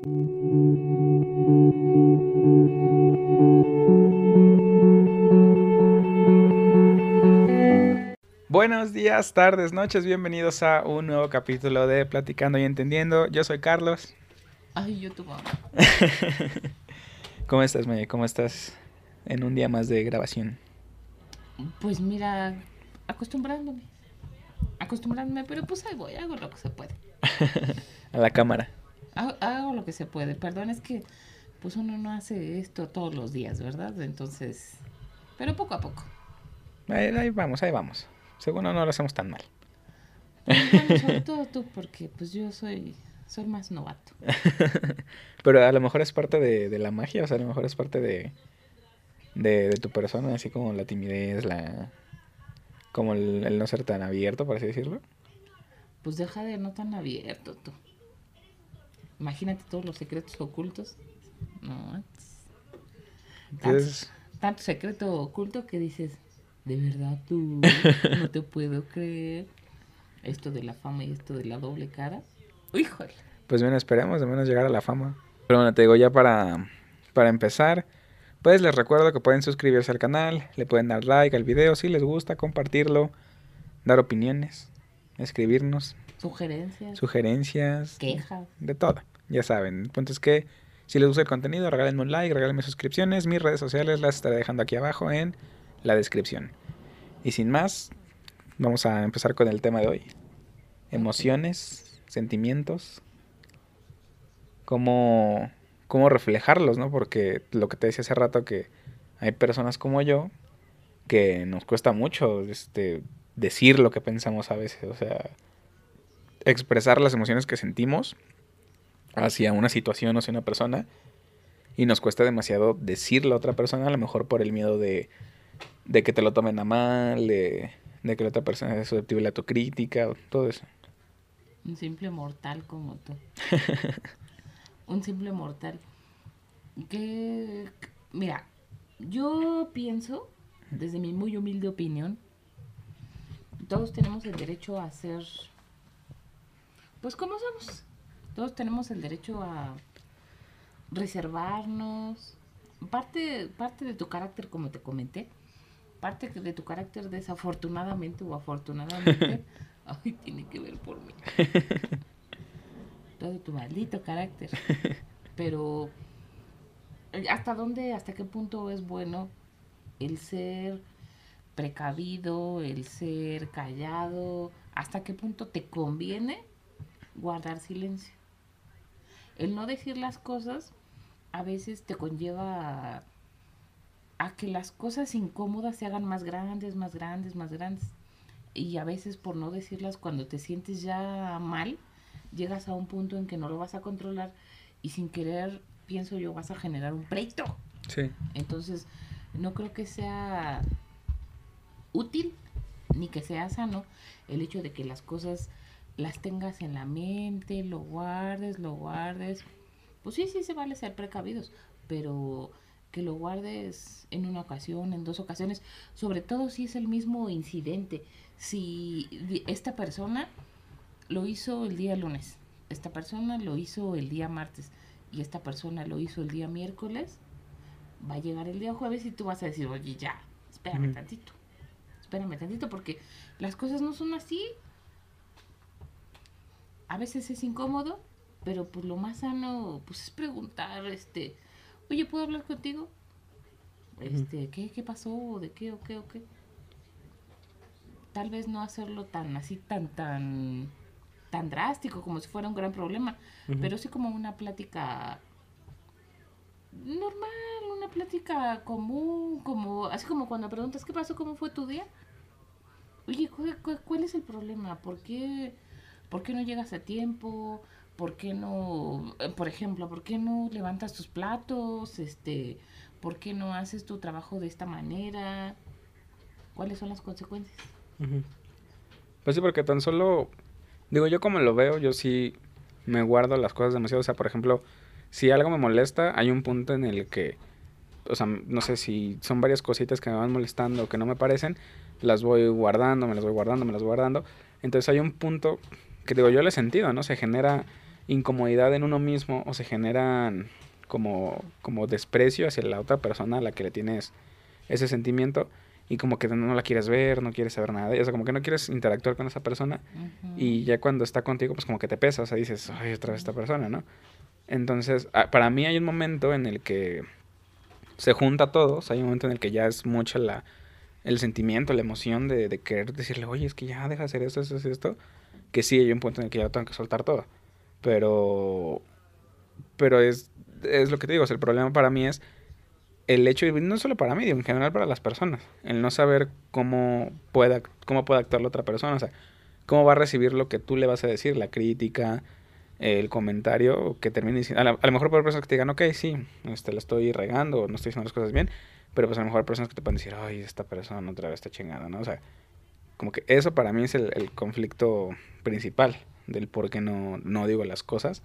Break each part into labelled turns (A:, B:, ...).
A: Buenos días, tardes, noches, bienvenidos a un nuevo capítulo de Platicando y Entendiendo. Yo soy Carlos.
B: Ay, yo tu mamá.
A: ¿Cómo estás, Maya? ¿Cómo estás en un día más de grabación?
B: Pues mira, acostumbrándome. Acostumbrándome, pero pues ahí voy, hago lo que se puede.
A: a la cámara.
B: Hago, hago, lo que se puede. Perdón, es que pues uno no hace esto todos los días, ¿verdad? Entonces, pero poco a poco.
A: Ahí, ahí vamos, ahí vamos. Según no, no lo hacemos tan mal.
B: Bueno, sobre todo tú, porque pues yo soy, soy más novato.
A: pero a lo mejor es parte de, de, la magia, o sea, a lo mejor es parte de, de, de tu persona, así como la timidez, la como el, el, no ser tan abierto, por así decirlo.
B: Pues deja de no tan abierto tú. Imagínate todos los secretos ocultos. No, tanto, tanto secreto oculto que dices, de verdad tú no te puedo creer esto de la fama y esto de la doble cara. Híjole.
A: Pues bien, esperemos de menos llegar a la fama. Pero bueno, te digo ya para, para empezar, pues les recuerdo que pueden suscribirse al canal, le pueden dar like al video si les gusta, compartirlo, dar opiniones, escribirnos.
B: Sugerencias.
A: Sugerencias.
B: Quejas.
A: De todo, ya saben. El punto es que si les gusta el contenido, regálenme un like, regálenme suscripciones. Mis redes sociales las estaré dejando aquí abajo en la descripción. Y sin más, vamos a empezar con el tema de hoy. Emociones, sentimientos, cómo, cómo reflejarlos, ¿no? Porque lo que te decía hace rato que hay personas como yo que nos cuesta mucho este, decir lo que pensamos a veces, o sea, expresar las emociones que sentimos hacia una situación o hacia una persona y nos cuesta demasiado decirlo a otra persona, a lo mejor por el miedo de de que te lo tomen a mal, de, de que la otra persona es susceptible a tu crítica, todo eso.
B: Un simple mortal como tú. Un simple mortal. Que, mira, yo pienso, desde mi muy humilde opinión, todos tenemos el derecho a ser, pues como somos. Todos tenemos el derecho a reservarnos. Parte, parte de tu carácter, como te comenté, parte de tu carácter desafortunadamente o afortunadamente, ay, tiene que ver por mí. Todo tu maldito carácter. Pero, ¿hasta dónde, hasta qué punto es bueno el ser precavido, el ser callado? ¿Hasta qué punto te conviene guardar silencio? El no decir las cosas a veces te conlleva a que las cosas incómodas se hagan más grandes, más grandes, más grandes. Y a veces por no decirlas cuando te sientes ya mal, llegas a un punto en que no lo vas a controlar y sin querer, pienso yo, vas a generar un pleito.
A: Sí.
B: Entonces, no creo que sea útil ni que sea sano el hecho de que las cosas las tengas en la mente, lo guardes, lo guardes. Pues sí, sí se vale ser precavidos, pero que lo guardes en una ocasión, en dos ocasiones, sobre todo si es el mismo incidente. Si esta persona lo hizo el día lunes, esta persona lo hizo el día martes y esta persona lo hizo el día miércoles, va a llegar el día jueves y tú vas a decir, oye, ya, espérame tantito, espérame tantito, porque las cosas no son así. A veces es incómodo, pero pues lo más sano pues es preguntar, este, oye, ¿puedo hablar contigo? Este, ¿qué, ¿qué pasó? ¿De qué o qué o qué? Tal vez no hacerlo tan así, tan, tan, tan drástico, como si fuera un gran problema, pero sí como una plática normal, una plática común, como, así como cuando preguntas, ¿qué pasó? ¿Cómo fue tu día? Oye, ¿cuál, cuál es el problema? ¿Por qué, ¿Por qué no llegas a tiempo? ¿por qué no, eh, por ejemplo, por qué no levantas tus platos? Este, ¿por qué no haces tu trabajo de esta manera? ¿Cuáles son las consecuencias?
A: Pues sí, porque tan solo, digo, yo como lo veo, yo sí me guardo las cosas demasiado. O sea, por ejemplo, si algo me molesta, hay un punto en el que, o sea, no sé si son varias cositas que me van molestando o que no me parecen, las voy guardando, me las voy guardando, me las voy guardando. Entonces hay un punto que digo, yo le he sentido, ¿no? Se genera incomodidad en uno mismo o se generan como, como desprecio hacia la otra persona a la que le tienes ese sentimiento y como que no la quieres ver, no quieres saber nada, o sea, como que no quieres interactuar con esa persona y ya cuando está contigo, pues como que te pesa, o sea, dices, ay, otra vez esta persona, ¿no? Entonces, ah, para mí hay un momento en el que se junta todo, o sea, hay un momento en el que ya es mucho la, el sentimiento, la emoción de, de querer decirle, oye, es que ya deja de hacer esto, esto, esto, que sí, hay un punto en el que ya tengo que soltar todo, pero, pero es, es lo que te digo, el problema para mí es el hecho, y no solo para mí, en general para las personas, el no saber cómo puede, cómo puede actuar la otra persona, o sea, cómo va a recibir lo que tú le vas a decir, la crítica, el comentario, que termine diciendo, a, lo mejor por personas que te digan, ok, sí, este, la estoy regando, no estoy haciendo las cosas bien, pero pues a lo mejor hay personas que te pueden decir, ay, esta persona otra vez está chingada, ¿no? O sea, como que eso para mí es el conflicto principal del por qué no, no digo las cosas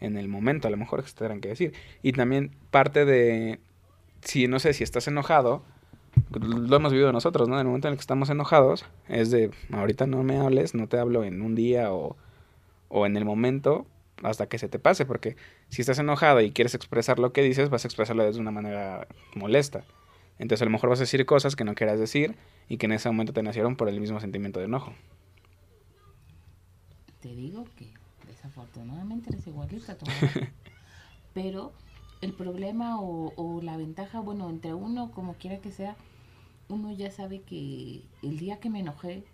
A: en el momento, a lo mejor que se tendrán que decir. Y también parte de, si no sé, si estás enojado, lo hemos vivido nosotros, ¿no? En el momento en el que estamos enojados, es de, ahorita no me hables, no te hablo en un día o, o en el momento hasta que se te pase, porque si estás enojado y quieres expresar lo que dices, vas a expresarlo de una manera molesta. Entonces a lo mejor vas a decir cosas que no quieras decir y que en ese momento te nacieron por el mismo sentimiento de enojo.
B: Te digo que desafortunadamente eres igualita, pero el problema o, la ventaja, bueno, entre uno, como quiera que sea, uno ya sabe que el día que me enojé,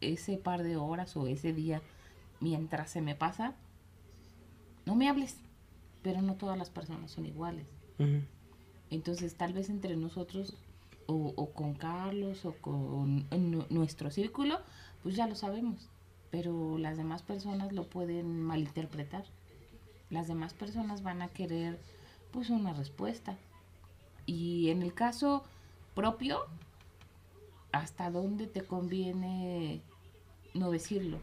B: ese par de horas o ese día, mientras se me pasa, no me hables, pero no todas las personas son iguales. Entonces, tal vez entre nosotros o, o con Carlos o con nuestro círculo, pues ya lo sabemos, pero las demás personas lo pueden malinterpretar. Las demás personas van a querer pues una respuesta. Y en el caso propio, ¿hasta dónde te conviene no decirlo?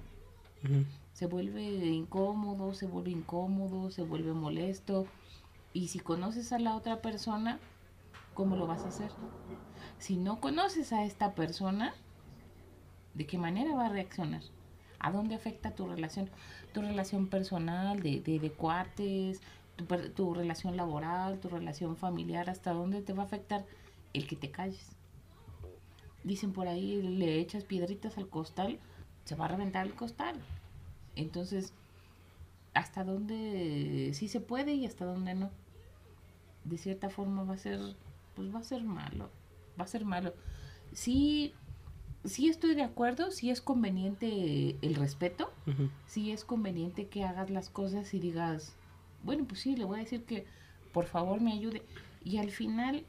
B: Se vuelve incómodo, se vuelve incómodo, se vuelve molesto. Y si conoces a la otra persona, ¿cómo lo vas a hacer? Si no conoces a esta persona, ¿de qué manera va a reaccionar? ¿A dónde afecta tu relación? Tu relación personal, de, de, cuates, tu, relación laboral, tu relación familiar, hasta dónde te va a afectar el que te calles. Dicen por ahí, le echas piedritas al costal, se va a reventar el costal. Entonces, hasta dónde sí se puede y hasta dónde no. De cierta forma va a ser, pues va a ser malo, va a ser malo. Sí, sí estoy de acuerdo, sí es conveniente el respeto, sí es conveniente que hagas las cosas y digas, bueno, pues sí, le voy a decir que por favor me ayude. Y al final,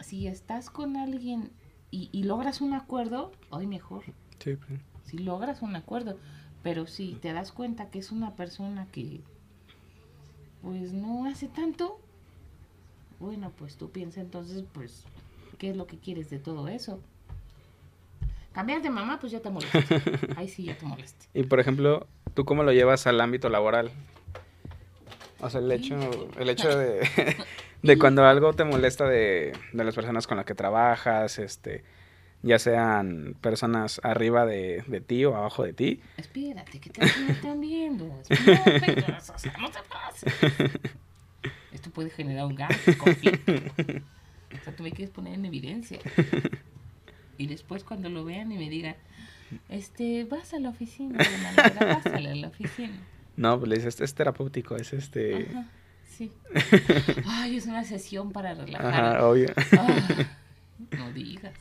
B: si estás con alguien y, logras un acuerdo, hoy mejor. Sí, pues. Si logras un acuerdo, pero si te das cuenta que es una persona que pues no hace tanto, bueno, pues tú piensas entonces, pues, ¿qué es lo que quieres de todo eso? Cambiar de mamá, pues ya te molesta. Ahí sí ya te molesta.
A: Y por ejemplo, ¿tú cómo lo llevas al ámbito laboral? O sea, el hecho, el hecho de, de cuando algo te molesta de, de, las personas con las que trabajas, este, ya sean personas arriba de, de ti o abajo de ti.
B: Espérate, que te están viendo. Espérate, o sea, no te pasa. Esto puede generar un gasto, conflicto. O sea, tú me quieres poner en evidencia. Y después cuando lo vean y me digan, este, vas a la oficina, vas a la oficina.
A: No, pues le dices, es terapéutico, es este... Ajá,
B: sí. Ay, es una sesión para relajar. Ajá, obvio. Ah, no digas.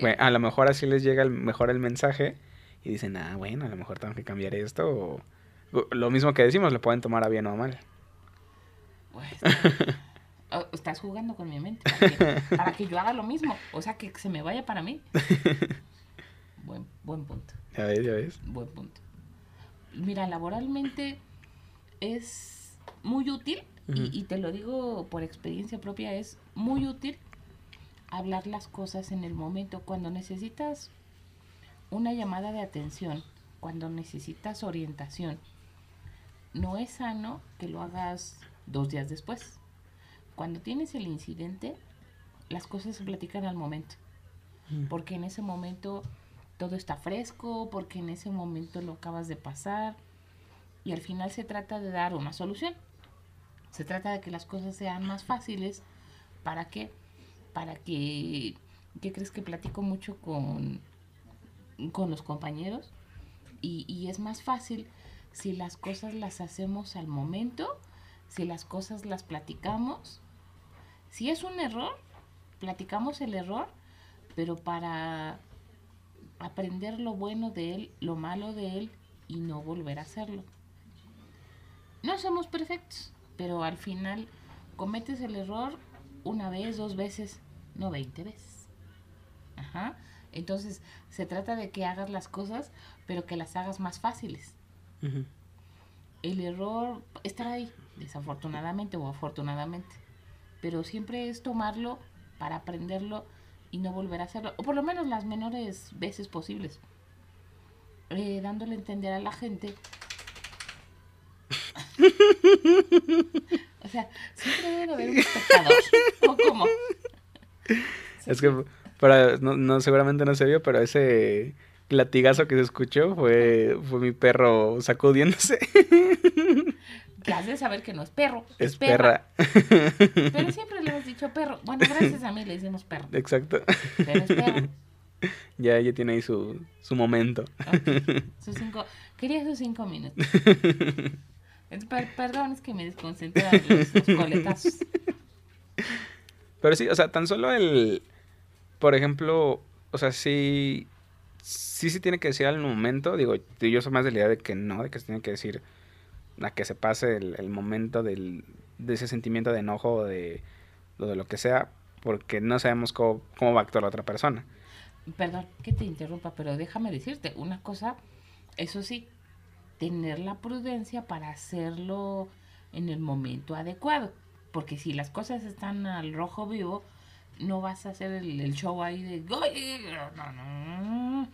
A: Bueno, a lo mejor así les llega el, mejor el mensaje y dicen, ah, bueno, a lo mejor tengo que cambiar esto. O, lo mismo que decimos, lo pueden tomar a bien o a mal.
B: Pues, oh, estás jugando con mi mente para que, para que, yo haga lo mismo. O sea, que se me vaya para mí. Buen, buen punto.
A: Ya ves, ya ves.
B: Buen punto mira, laboralmente es muy útil, y, te lo digo por experiencia propia, es muy útil hablar las cosas en el momento, cuando necesitas una llamada de atención, cuando necesitas orientación. No es sano que lo hagas dos días después. Cuando tienes el incidente, las cosas se platican al momento. Porque en ese momento todo está fresco, porque en ese momento lo acabas de pasar y al final se trata de dar una solución. Se trata de que las cosas sean más fáciles. ¿Para qué? Para que, ¿qué crees que platico mucho con, con los compañeros? Y, y es más fácil si las cosas las hacemos al momento, si las cosas las platicamos. Si es un error, platicamos el error, pero para aprender lo bueno de él, lo malo de él y no volver a hacerlo. No somos perfectos, pero al final cometes el error una vez, dos veces, no veinte veces. Ajá. Entonces, se trata de que hagas las cosas, pero que las hagas más fáciles. El error estará ahí, desafortunadamente o afortunadamente. Pero siempre es tomarlo para aprenderlo y no volver a hacerlo. O por lo menos las menores veces posibles. Eh, dándole a entender a la gente. o sea, siempre debe haber un espectador. ¿O cómo?
A: Es que para, no, no, seguramente no se vio, pero ese latigazo que se escuchó fue, fue mi perro sacudiéndose.
B: Que has de saber que no es perro.
A: Es, es perra.
B: perra. Pero siempre le hemos dicho perro. Bueno, gracias a mí le decimos perro.
A: Exacto.
B: Pero es perro.
A: Ya ella tiene ahí su, su momento.
B: Okay. Sus cinco, quería sus cinco minutos. Per perdón, es que me desconcentré los, los coletazos.
A: Pero sí, o sea, tan solo el, por ejemplo, o sea, sí, sí se tiene que decir al momento, digo, yo soy más de la idea de que no, de que se tiene que decir a que se pase el, el momento del, de ese sentimiento de enojo o de, o de lo que sea, porque no sabemos cómo, cómo va a actuar la otra persona.
B: Perdón que te interrumpa, pero déjame decirte una cosa, eso sí, tener la prudencia para hacerlo en el momento adecuado, porque si las cosas están al rojo vivo, no vas a hacer el, el show ahí de... No, no.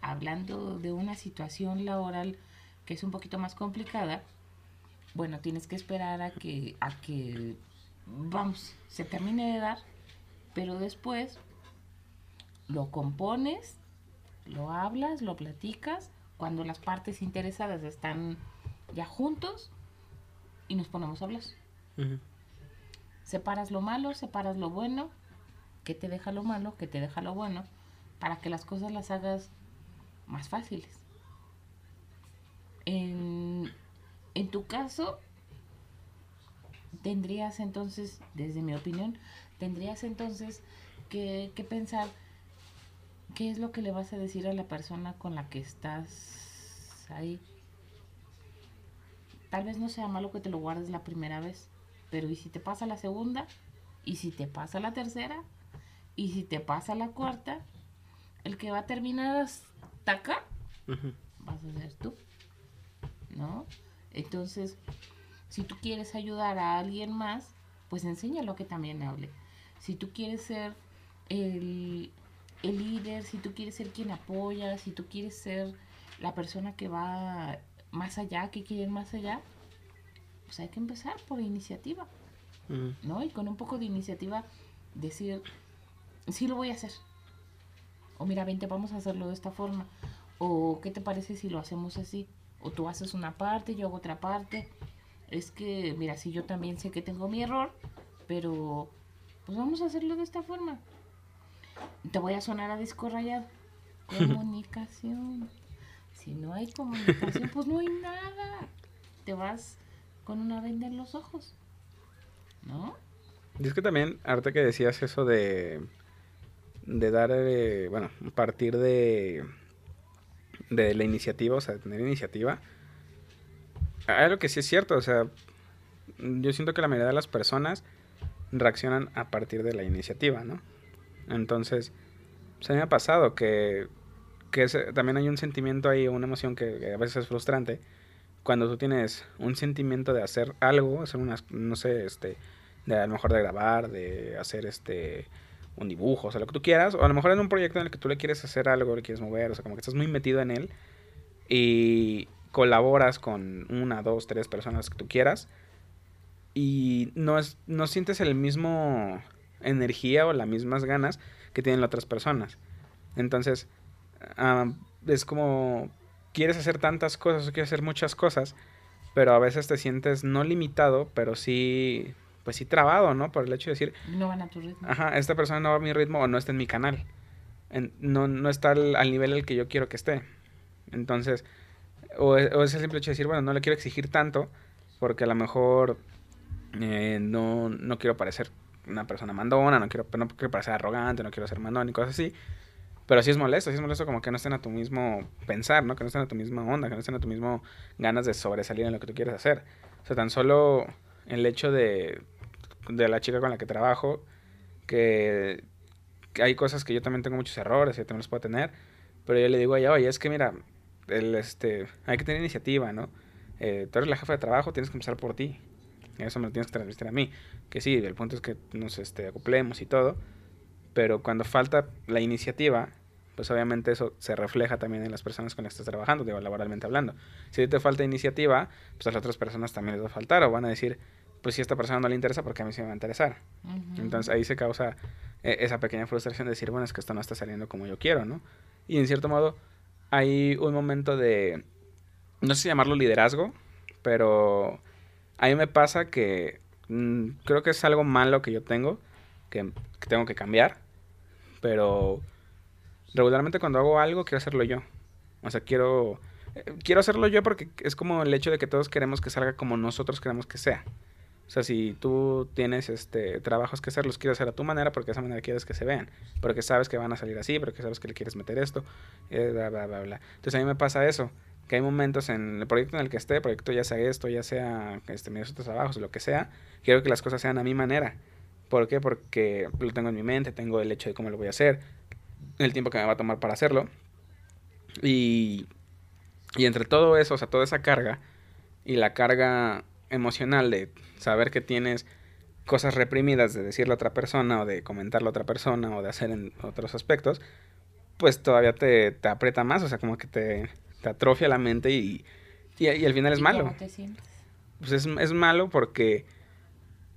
B: Hablando de una situación laboral que es un poquito más complicada, bueno, tienes que esperar a que, a que, vamos, se termine de dar, pero después lo compones, lo hablas, lo platicas, cuando las partes interesadas están ya juntos y nos ponemos a hablar. Uh -huh. Separas lo malo, separas lo bueno, que te deja lo malo, que te deja lo bueno, para que las cosas las hagas más fáciles. En, en tu caso, tendrías entonces, desde mi opinión, tendrías entonces que, que pensar qué es lo que le vas a decir a la persona con la que estás ahí. Tal vez no sea malo que te lo guardes la primera vez, pero ¿y si te pasa la segunda? ¿Y si te pasa la tercera? ¿Y si te pasa la cuarta? El que va a terminar hasta acá uh -huh. vas a ser tú. ¿No? Entonces, si tú quieres ayudar a alguien más, pues enséñalo que también hable. Si tú quieres ser el, el líder, si tú quieres ser quien apoya, si tú quieres ser la persona que va más allá, que quiere ir más allá, pues hay que empezar por iniciativa, -huh. ¿no? Y con un poco de iniciativa decir, sí lo voy a hacer. O mira, vente, vamos a hacerlo de esta forma. O qué te parece si lo hacemos así. O tú haces una parte, yo hago otra parte. Es que, mira, si yo también sé que tengo mi error, pero pues vamos a hacerlo de esta forma. Te voy a sonar a disco rayado. Comunicación. si no hay comunicación, pues no hay nada. Te vas con una venda en los ojos. ¿No?
A: Y es que también, ahorita que decías eso de. de dar. Eh, bueno, partir de. De la iniciativa, o sea, de tener iniciativa. Hay algo que sí es cierto, o sea. Yo siento que la mayoría de las personas reaccionan a partir de la iniciativa, ¿no? Entonces, se me ha pasado que, que también hay un sentimiento ahí, una emoción que, que, a veces es frustrante. Cuando tú tienes un sentimiento de hacer algo, hacer unas, no sé, este, de a lo mejor de grabar, de hacer este, un dibujo, o sea, lo que tú quieras, o a lo mejor en un proyecto en el que tú le quieres hacer algo, le quieres mover, o sea, como que estás muy metido en él y colaboras con una, dos, tres personas que tú quieras y no, es, no sientes el mismo energía o las mismas ganas que tienen las otras personas. Entonces, uh, es como quieres hacer tantas cosas o quieres hacer muchas cosas, pero a veces te sientes no limitado, pero sí, pues sí trabado, ¿no? Por el hecho de decir...
B: No van a tu ritmo.
A: Ajá, esta persona no va a mi ritmo o no está en mi canal. no, no está al, al, nivel al que yo quiero que esté. Entonces, o, es el simple hecho de decir, bueno, no le quiero exigir tanto porque a lo mejor eh, no, no quiero parecer una persona mandona, no quiero, no quiero parecer arrogante, no quiero ser mandón y cosas así. Pero sí es molesto, sí es molesto como que no estén a tu mismo pensar, ¿no? Que no estén a tu misma onda, que no estén a tu mismo ganas de sobresalir en lo que tú quieres hacer. O sea, tan solo el hecho de, de la chica con la que trabajo, que, hay cosas que yo también tengo muchos errores y también los puedo tener, pero yo le digo a ella, oye, es que mira, el, este, hay que tener iniciativa, ¿no? Eh, tú eres la jefa de trabajo, tienes que empezar por ti. Eso me lo tienes que transmitir a mí. Que sí, el punto es que nos este, acoplemos y todo, pero cuando falta la iniciativa, pues obviamente eso se refleja también en las personas con las que estás trabajando, digo, laboralmente hablando. Si te falta iniciativa, pues a las otras personas también les va a faltar o van a decir, pues si a esta persona no le interesa, porque a mí sí me va a interesar. Entonces ahí se causa eh, esa pequeña frustración de decir, bueno, es que esto no está saliendo como yo quiero, ¿no? Y en cierto modo hay un momento de, no sé si llamarlo liderazgo, pero a mí me pasa que mm, creo que es algo malo que yo tengo, que, que tengo que cambiar, pero regularmente cuando hago algo quiero hacerlo yo. O sea, quiero eh, quiero hacerlo yo porque es como el hecho de que todos queremos que salga como nosotros queremos que sea. O sea, si tú tienes este trabajos que hacer, los quieres hacer a tu manera porque de esa manera quieres que se vean, porque sabes que van a salir así, porque sabes que le quieres meter esto, eh, bla, bla, bla, bla. Entonces a mí me pasa eso, que hay momentos en el proyecto en el que esté, el proyecto ya sea esto, ya sea este, mis otros trabajos, lo que sea, quiero que las cosas sean a mi manera. ¿Por qué? Porque lo tengo en mi mente, tengo el hecho de cómo lo voy a hacer, el tiempo que me va a tomar para hacerlo. Y, y entre todo eso, o sea, toda esa carga y la carga emocional de saber que tienes cosas reprimidas de decirle a otra persona o de comentarle a otra persona o de hacer en otros aspectos, pues todavía te, te aprieta más, o sea, como que te, te atrofia la mente y, y, al final es malo.
B: ¿Cómo te sientes?
A: Pues es, es malo porque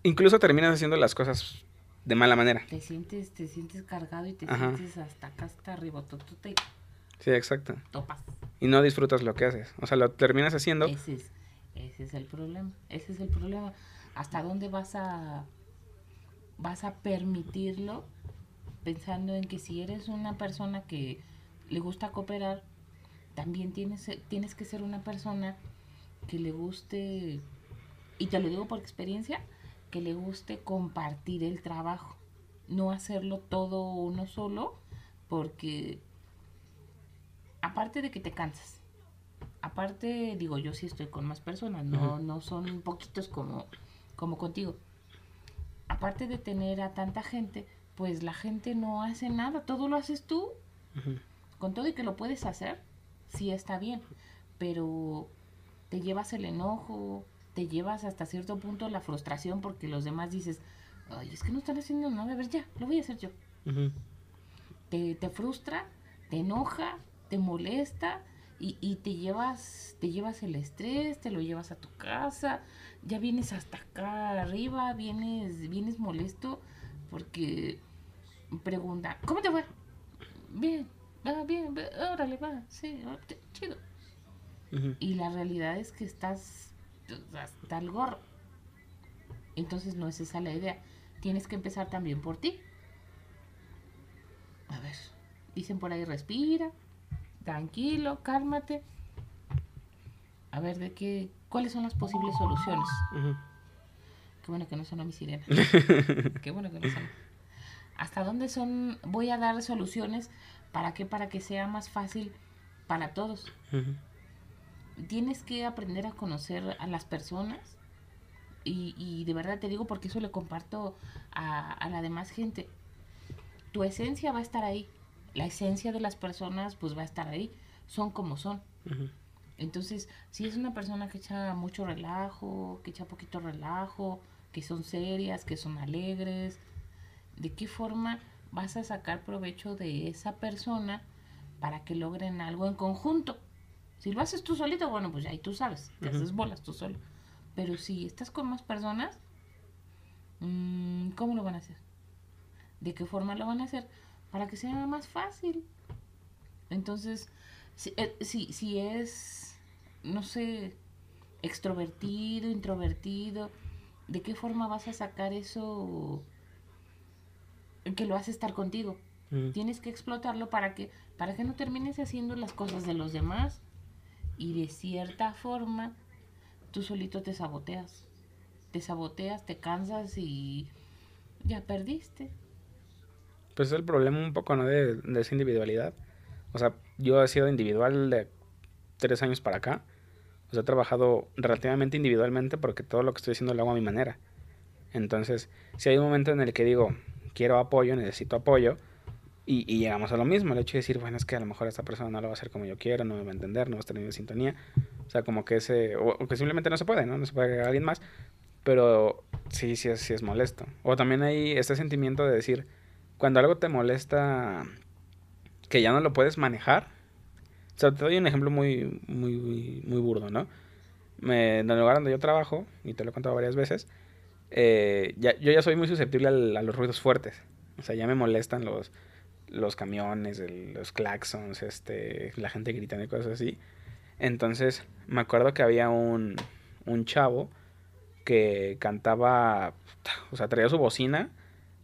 A: incluso terminas haciendo las cosas de mala manera.
B: Te sientes, te sientes cargado y te sientes hasta acá, hasta arriba, te...
A: Sí, exacto.
B: Topas.
A: Y no disfrutas lo que haces. O sea, lo terminas haciendo.
B: Ese es, ese es el problema. Ese es el problema. ¿Hasta dónde vas a vas a permitirlo pensando en que si eres una persona que le gusta cooperar, también tienes, tienes que ser una persona que le guste, y te lo digo por experiencia, que le guste compartir el trabajo, no hacerlo todo uno solo, porque aparte de que te cansas, aparte digo yo sí estoy con más personas, no, no son poquitos como, como contigo. Aparte de tener a tanta gente, pues la gente no hace nada, todo lo haces tú. Con todo y que lo puedes hacer, sí está bien, pero te llevas el enojo, te llevas hasta cierto punto la frustración porque los demás dices, ay, es que no están haciendo nada, a ver, ya, lo voy a hacer yo. te, te, frustra, te enoja, te molesta y, y, te llevas, te llevas el estrés, te lo llevas a tu casa, ya vienes hasta acá arriba, vienes, vienes molesto porque pregunta, ¿cómo te fue? Bien, va, bien, órale, va, sí, chido. Y la realidad es que estás hasta el gorro. Entonces no es esa la idea. Tienes que empezar también por ti. A ver, dicen por ahí respira, tranquilo, cálmate. A ver, de qué, cuáles son las posibles soluciones. Qué bueno que no son a mi sirena. qué bueno que no son. ¿Hasta dónde son? Voy a dar soluciones para que para que sea más fácil para todos tienes que aprender a conocer a las personas y, y de verdad te digo porque eso le comparto a, a, la demás gente. Tu esencia va a estar ahí, la esencia de las personas pues va a estar ahí, son como son. Entonces, si es una persona que echa mucho relajo, que echa poquito relajo, que son serias, que son alegres, ¿de qué forma vas a sacar provecho de esa persona para que logren algo en conjunto? Si lo haces tú solito, bueno, pues ahí tú sabes, te haces bolas tú solo. Pero si estás con más personas, mmm, ¿cómo lo van a hacer? ¿De qué forma lo van a hacer? Para que sea más fácil. Entonces, Si, eh, si, si es, no sé, extrovertido, introvertido, ¿de qué forma vas a sacar eso que lo hace estar contigo?
A: Mm.
B: Tienes que explotarlo para que, para que no termines haciendo las cosas de los demás y de cierta forma tú solito te saboteas. Te saboteas, te cansas y ya perdiste.
A: Pues es el problema un poco, ¿no? De, de esa individualidad. O sea, yo he sido individual de tres años para acá. O sea, he trabajado relativamente individualmente porque todo lo que estoy haciendo lo hago a mi manera. Entonces, si hay un momento en el que digo, quiero apoyo, necesito apoyo, y, y llegamos a lo mismo, el hecho de decir, bueno, es que a lo mejor esta persona no lo va a hacer como yo quiero, no me va a entender, no va a estar en sintonía. O sea, como que ese, o, o que simplemente no se puede, ¿no? No se puede agregar a alguien más. Pero sí, sí sí es molesto. O también hay este sentimiento de decir, cuando algo te molesta, que ya no lo puedes manejar. O sea, te doy un ejemplo muy, muy, muy burdo, ¿no? Me, en el lugar donde yo trabajo, y te lo he contado varias veces, eh, ya, yo ya soy muy susceptible al- a los ruidos fuertes. O sea, ya me molestan los, los camiones, los claxons, este, la gente gritando y cosas así. Entonces, me acuerdo que había un, un chavo que cantaba, o sea, traía su bocina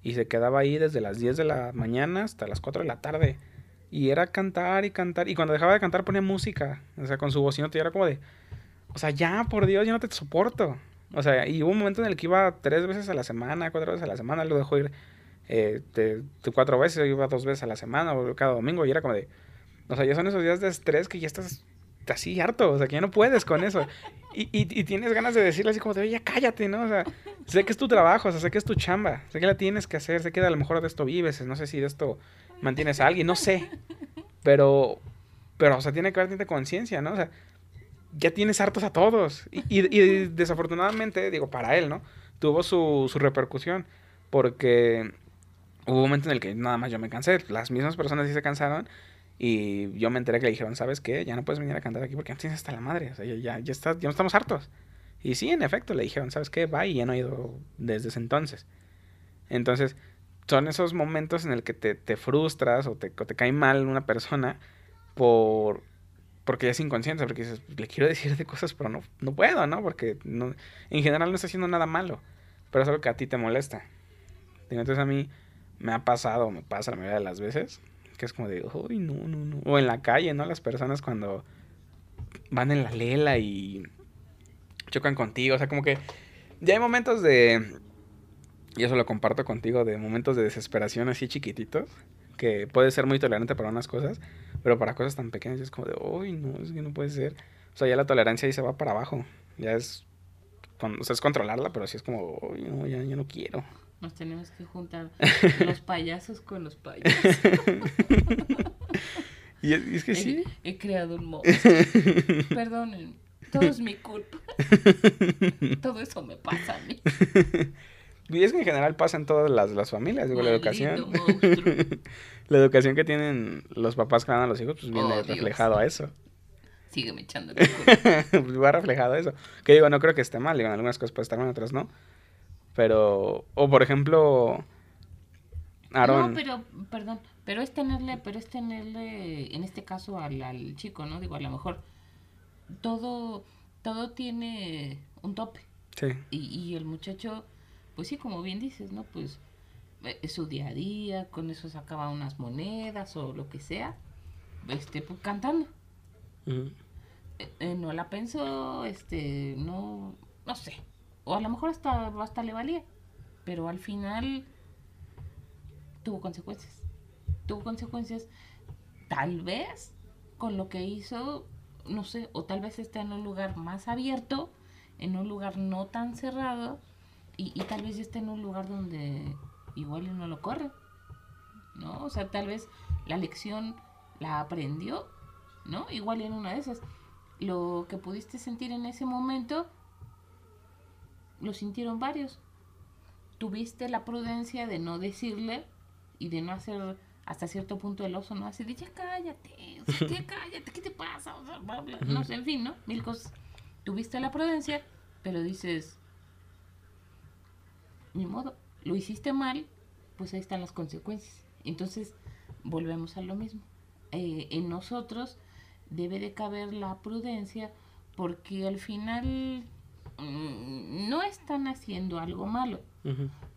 A: y se quedaba ahí desde las 10 de la mañana hasta las 4 de la tarde. Y era cantar y cantar. Y cuando dejaba de cantar ponía música. O sea, con su bocina y era como de, o sea, ya, por Dios, ya no te soporto. O sea, y hubo un momento en el que iba tres veces a la semana, cuatro veces a la semana, lo dejó ir eh, de, de cuatro veces, iba dos veces a la semana o cada domingo y era como de, o sea, ya son esos días de estrés que ya estás así harto, o sea, que ya no puedes con eso. Y, y, y tienes ganas de decirle así como de, oye, cállate, ¿no? O sea, sé que es tu trabajo, o sea, sé que es tu chamba, sé que la tienes que hacer, sé que a lo mejor de esto vives, no sé si de esto mantienes a alguien, no sé. Pero, pero, o sea, tiene que haber tanta conciencia, ¿no? O sea, ya tienes hartos a todos. Y, y desafortunadamente, digo, para él, ¿no? Tuvo su, su repercusión, porque hubo un momento en el que nada más yo me cansé, las mismas personas sí se cansaron. Y yo me enteré que le dijeron, ¿sabes qué? Ya no puedes venir a cantar aquí porque tienes hasta la madre. O sea, ya, ya, está, ya estamos hartos. Y sí, en efecto, le dijeron, ¿sabes qué? Va y ya no he ido desde ese entonces. Entonces, son esos momentos en el que te, te frustras o te, o te cae mal una persona por porque es inconsciente, porque dices, le quiero decir de cosas, pero no, no puedo, ¿no? Porque no, en general no está haciendo nada malo, pero es algo que a ti te molesta. Entonces a mí me ha pasado, me pasa la mayoría de las veces, que es como de, uy, no, no, no. O en la calle, ¿no? Las personas cuando van en la lela y chocan contigo, o sea, como que ya hay momentos de, y eso lo comparto contigo, de momentos de desesperación así chiquititos, que puede ser muy tolerante para unas cosas, pero para cosas tan pequeñas es como de, uy, no, es que no puede ser. O sea, ya la tolerancia ahí se va para abajo, ya es, o sea, es controlarla, pero sí es como, uy, no, ya, ya no quiero.
B: Nos tenemos que juntar los payasos con los payasos.
A: y es, es que
B: he,
A: sí.
B: he creado un monstruo. Perdonen, todo es mi culpa. Todo eso me pasa a mí.
A: Y es que en general pasa en todas las, las familias, digo, la educación. la educación que tienen los papás que dan a los hijos, pues viene
B: Oh, Dios.
A: reflejado a eso.
B: Sígueme echando
A: pues va reflejado a eso. Que digo, no creo que esté mal, digo, en algunas cosas puede estar mal, en otras no. Pero, o por ejemplo, Aaron.
B: No, pero, perdón, pero es tenerle, pero es tenerle, en este caso al, al chico, ¿no? Digo, a lo mejor todo, todo tiene un tope.
A: Sí.
B: Y, y el muchacho, pues sí, como bien dices, ¿no? Pues eh, es su día a día, con eso sacaba unas monedas o lo que sea, este, pues cantando. Eh, eh, no la pensó, este, no, no sé. O a lo mejor hasta, hasta le valía. Pero al final tuvo consecuencias. Tuvo consecuencias, tal vez, con lo que hizo, no sé, o tal vez está en un lugar más abierto, en un lugar no tan cerrado, y, y tal vez ya está en un lugar donde igual no lo corre. ¿No? O sea, tal vez la lección la aprendió, ¿no? Igual en una de esas. Lo que pudiste sentir en ese momento, lo sintieron varios. Tuviste la prudencia de no decirle y de no hacer hasta cierto punto el oso, ¿no? Así de, ya cállate, o sea, ya cállate, ¿qué te pasa? O sea, bla, bla, no sé, en fin, ¿no? Mil cosas. Tuviste la prudencia, pero dices, ni modo, lo hiciste mal, pues ahí están las consecuencias. Entonces, volvemos a lo mismo. Eh, en nosotros debe de caber la prudencia porque al final no están haciendo algo malo.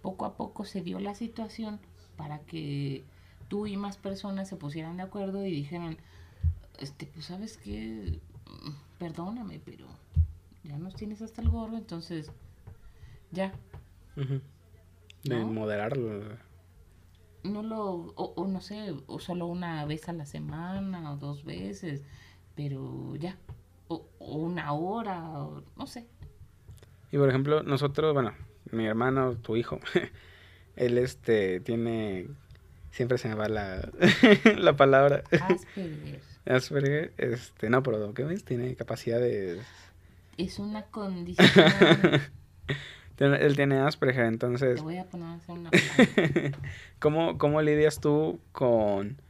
B: Poco a poco se dio la situación para que tú y más personas se pusieran de acuerdo y dijeran, este, pues sabes qué, perdóname, pero ya nos tienes hasta el gorro, entonces ya.
A: De
B: ¿No?
A: moderarlo.
B: no lo, o, o no sé, o solo una vez a la semana o dos veces, pero ya, o, o una hora, o no sé.
A: Y por ejemplo, nosotros, bueno, mi hermano, tu hijo, él este tiene. Siempre se me va la, la palabra.
B: Asperger
A: Asperger, este, no, pero ¿qué ves? Tiene capacidades.
B: es una condición,
A: Él tiene Asperger,
B: te
A: entonces,
B: voy a poner a hacer una.
A: ¿cómo, cómo lidias tú con,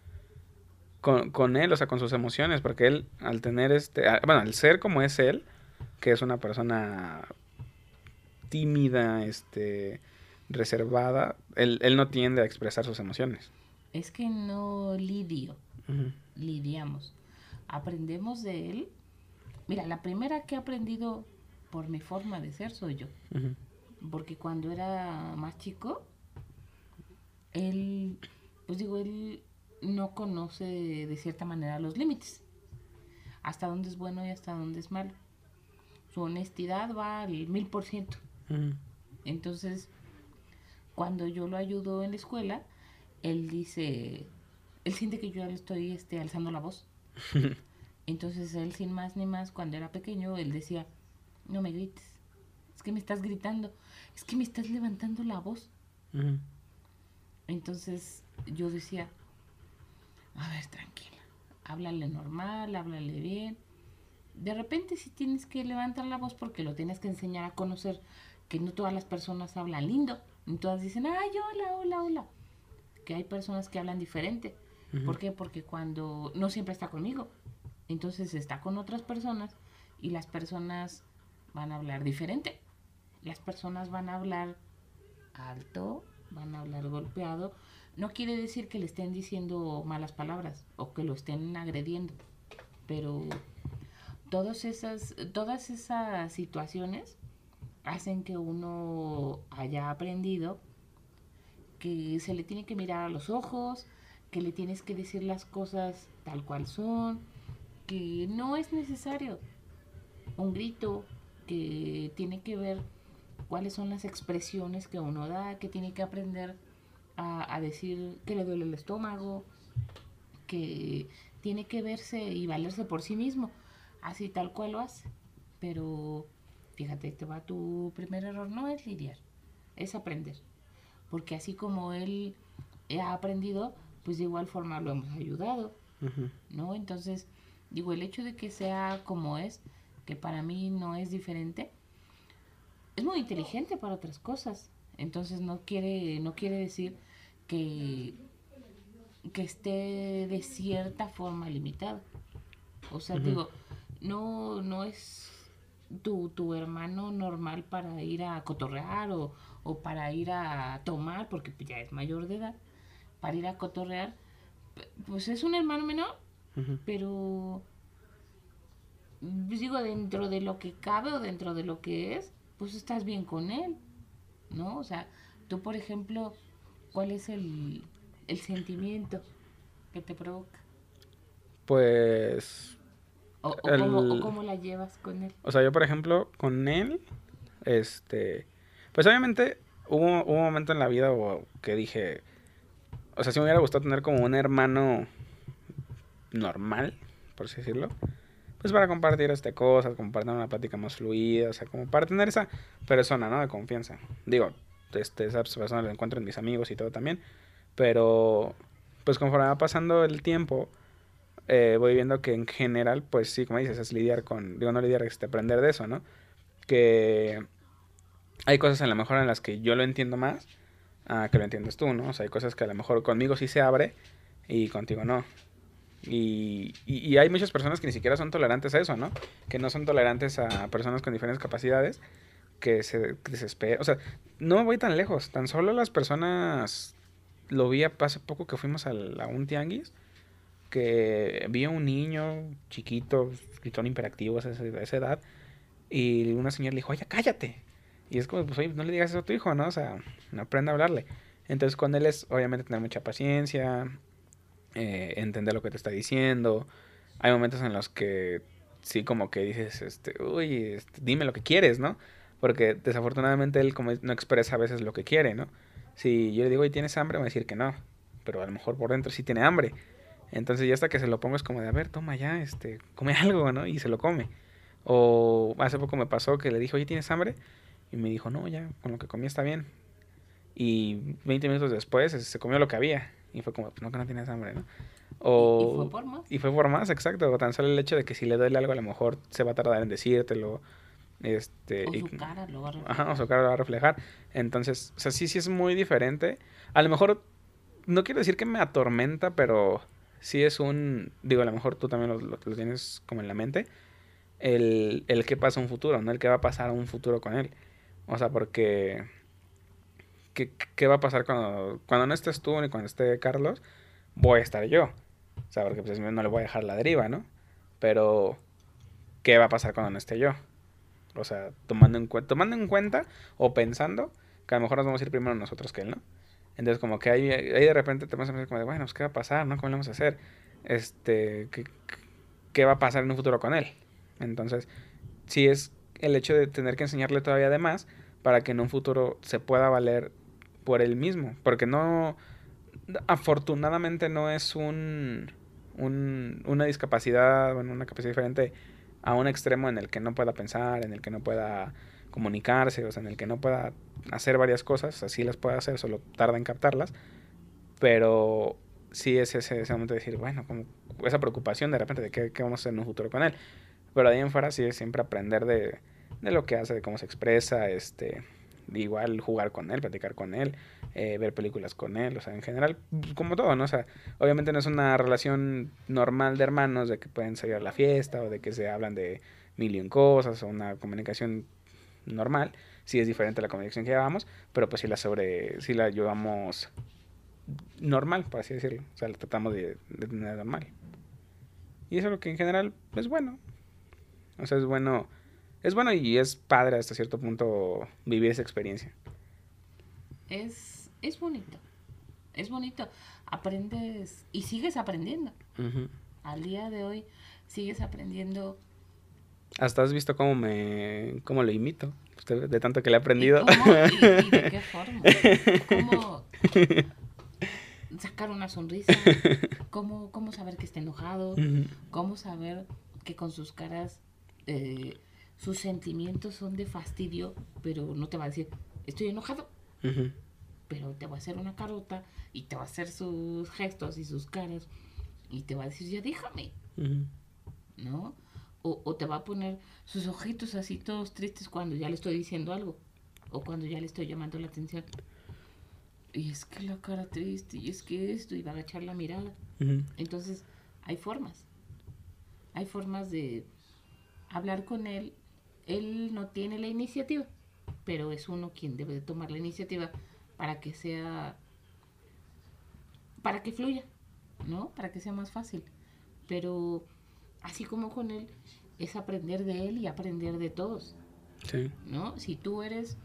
A: con, con él, o sea, con sus emociones? Porque él, al tener este, bueno, al ser como es él, que es una persona tímida, este, reservada, él, él no tiende a expresar sus emociones.
B: es que no lidio. Lidiamos. Aprendemos de él. Mira, la primera que he aprendido por mi forma de ser soy yo. Porque cuando era más chico, él, pues digo, él no conoce de cierta manera los límites. Hasta dónde es bueno y hasta dónde es malo. Su honestidad va al mil por ciento.
A: Ujú,
B: Entonces, cuando yo lo ayudo en la escuela, él dice, él siente que yo le estoy este, alzando la voz. Entonces él sin más ni más, cuando era pequeño, él decía, no me grites, es que me estás gritando, es que me estás levantando la voz.
A: ujú.
B: Entonces yo decía, a ver, tranquila, háblale normal, háblale bien. De repente si tienes que levantar la voz porque lo tienes que enseñar a conocer que no todas las personas hablan lindo. Y todas dicen, ay, hola, hola, hola. Que hay personas que hablan diferente. ¿Por qué? Porque cuando no siempre está conmigo. Entonces está con otras personas y las personas van a hablar diferente. Las personas van a hablar alto, van a hablar golpeado. No quiere decir que le estén diciendo malas palabras o que lo estén agrediendo, pero todas esas, todas esas situaciones hacen que uno haya aprendido que se le tiene que mirar a los ojos, que le tienes que decir las cosas tal cual son, que no es necesario un grito, que tiene que ver cuáles son las expresiones que uno da, que tiene que aprender a, decir que le duele el estómago, que tiene que verse y valerse por sí mismo, así tal cual lo hace. Pero fíjate, te va tu primer error, no es lidiar, es aprender. Porque así como él ha aprendido, pues de igual forma lo hemos ayudado. ¿no? Entonces, digo, el hecho de que sea como es, que para mí no es diferente, es muy inteligente para otras cosas. Entonces no quiere, no quiere decir que, que esté de cierta forma limitado. O sea, digo, no, no es tu, tu hermano normal para ir a cotorrear o, o para ir a tomar, porque ya es mayor de edad, para ir a cotorrear, pues es un hermano menor, pero pues digo, dentro de lo que cabe o dentro de lo que es, pues estás bien con él, ¿no? O sea, tú, por ejemplo, ¿cuál es el, el sentimiento que te provoca?
A: Pues,
B: O, o cómo, o
A: El-
B: cómo la llevas con él.
A: o sea, yo por ejemplo, con él, este, pues obviamente hubo, hubo un momento en la vida que dije, o sea, si me hubiera gustado tener como un hermano normal, por así decirlo, pues para compartir este cosas, compartir una plática más fluida, o sea, como para tener esa persona, ¿no? De confianza. Digo, este, esa persona la encuentro en mis amigos y todo también, pero pues conforme va pasando el tiempo, eh, voy viendo que en general, pues sí, como dices, es lidiar con, digo, no lidiar, es aprender de eso, ¿no? Que hay cosas a lo mejor en las que yo lo entiendo más a que lo entiendes tú, ¿no? O sea, hay cosas que a lo mejor conmigo sí se abre y contigo no. Y, y, y hay muchas personas que ni siquiera son tolerantes a eso, ¿no? Que no son tolerantes a personas con diferentes capacidades, que se desesperan. O sea, no voy tan lejos, tan solo las personas, lo vi hace poco que fuimos al- a un tianguis, que vi a un niño chiquito, gritón imperativo a esa, edad, y una señora le dijo, oye, cállate. Y es como, pues, oye, no le digas eso a tu hijo, ¿no? O sea, no aprenda a hablarle. Entonces, con él es, obviamente, tener mucha paciencia, eh, entender lo que te está diciendo. Hay momentos en los que sí como que dices, este, uy, este, dime lo que quieres, ¿no? Porque desafortunadamente él como no expresa a veces lo que quiere, ¿no? Si yo le digo, oye, ¿tienes hambre? Va a decir que no, pero a lo mejor por dentro sí tiene hambre. Entonces ya hasta que se lo pongo es como de, a ver, toma ya, este, come algo, ¿no? Y se lo come. O hace poco me pasó que le dije, oye, ¿tienes hambre? Y me dijo, no, ya, con lo que comí está bien. Y 20 minutos después se comió lo que había. Y fue como, no, que no tienes hambre, ¿no?
B: O, y, fue por más.
A: Y fue por más, exacto. O tan solo el hecho de que si le duele algo, a lo mejor se va a tardar en decírtelo. Este,
B: o su cara lo va a
A: reflejar. Ajá, o su cara lo va a reflejar. Entonces, o sea, sí, sí es muy diferente. A lo mejor, no quiero decir que me atormenta, pero sí es un, digo, a lo mejor tú también lo, lo, tienes como en la mente, el, el qué pasa un futuro, no el qué va a pasar un futuro con él. O sea, porque, ¿qué, qué va a pasar cuando, cuando no estés tú ni cuando esté Carlos? Voy a estar yo. O sea, porque pues no le voy a dejar la deriva, ¿no? Pero, ¿qué va a pasar cuando no esté yo? O sea, tomando en, tomando en cuenta o pensando que a lo mejor nos vamos a ir primero nosotros que él, ¿no? Entonces, como que ahí, ahí de repente te vas a pensar como de, bueno, pues, ¿qué va a pasar, no? ¿Cómo lo vamos a hacer? Este, ¿qué, ¿qué va a pasar en un futuro con él? Entonces, sí es el hecho de tener que enseñarle todavía de más para que en un futuro se pueda valer por él mismo. Porque no, afortunadamente no es un, un, una discapacidad, bueno, una capacidad diferente a un extremo en el que no pueda pensar, en el que no pueda comunicarse, o sea, en el que no pueda hacer varias cosas, así las puede hacer, solo tarda en captarlas, pero sí es ese, ese momento de decir, bueno, como esa preocupación de repente de qué, qué, vamos a hacer en un futuro con él. Pero de ahí en fuera sí es siempre aprender de, de lo que hace, de cómo se expresa, este, igual jugar con él, platicar con él, eh, ver películas con él, o sea, en general, como todo, ¿no? O sea, obviamente no es una relación normal de hermanos de que pueden salir a la fiesta o de que se hablan de mil y un cosas o una comunicación normal, sí es diferente a la comunicación que llevamos, pero pues sí la sobre, sí la llevamos normal, por así decirlo, o sea, la tratamos de, de tener normal. Y eso es lo que en general es bueno. O sea, es bueno es bueno y es padre hasta cierto punto vivir esa experiencia.
B: Es, es bonito. Es bonito. Aprendes y sigues aprendiendo. Al día de hoy sigues aprendiendo.
A: Hasta has visto cómo me cómo lo imito. De tanto que le he aprendido.
B: ¿Y, de qué forma? ¿Cómo sacar una sonrisa? ¿Cómo, cómo saber que está enojado? ¿Cómo saber que con sus caras eh, sus sentimientos son de fastidio, pero no te va a decir, estoy enojado. Pero te va a hacer una carota y te va a hacer sus gestos y sus caras y te va a decir, ya déjame. ¿No? O, o, te va a poner sus ojitos así todos tristes cuando ya le estoy diciendo algo o cuando ya le estoy llamando la atención. Y es que la cara triste, y es que esto, y va a agachar la mirada. Entonces, hay formas. Hay formas de hablar con él él no tiene la iniciativa, pero es uno quien debe de tomar la iniciativa para que sea, para que fluya, ¿no? Para que sea más fácil. Pero así como con él, es aprender de él y aprender de todos. Sí. ¿No? Si tú eres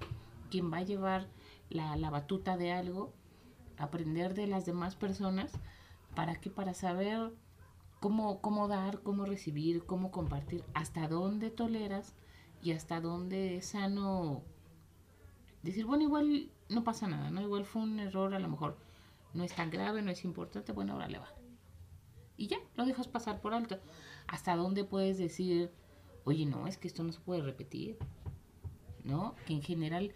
B: quien va a llevar la, la batuta de algo, aprender de las demás personas, ¿para qué? Para saber cómo, cómo dar, cómo recibir, cómo compartir, hasta dónde toleras y hasta dónde es sano decir, bueno, igual no pasa nada, ¿no? Igual fue un error, a lo mejor no es tan grave, no es importante, bueno, ahora le va. Y ya, lo dejas pasar por alto. ¿Hasta dónde puedes decir, oye, no, es que esto no se puede repetir? ¿No? Que en general,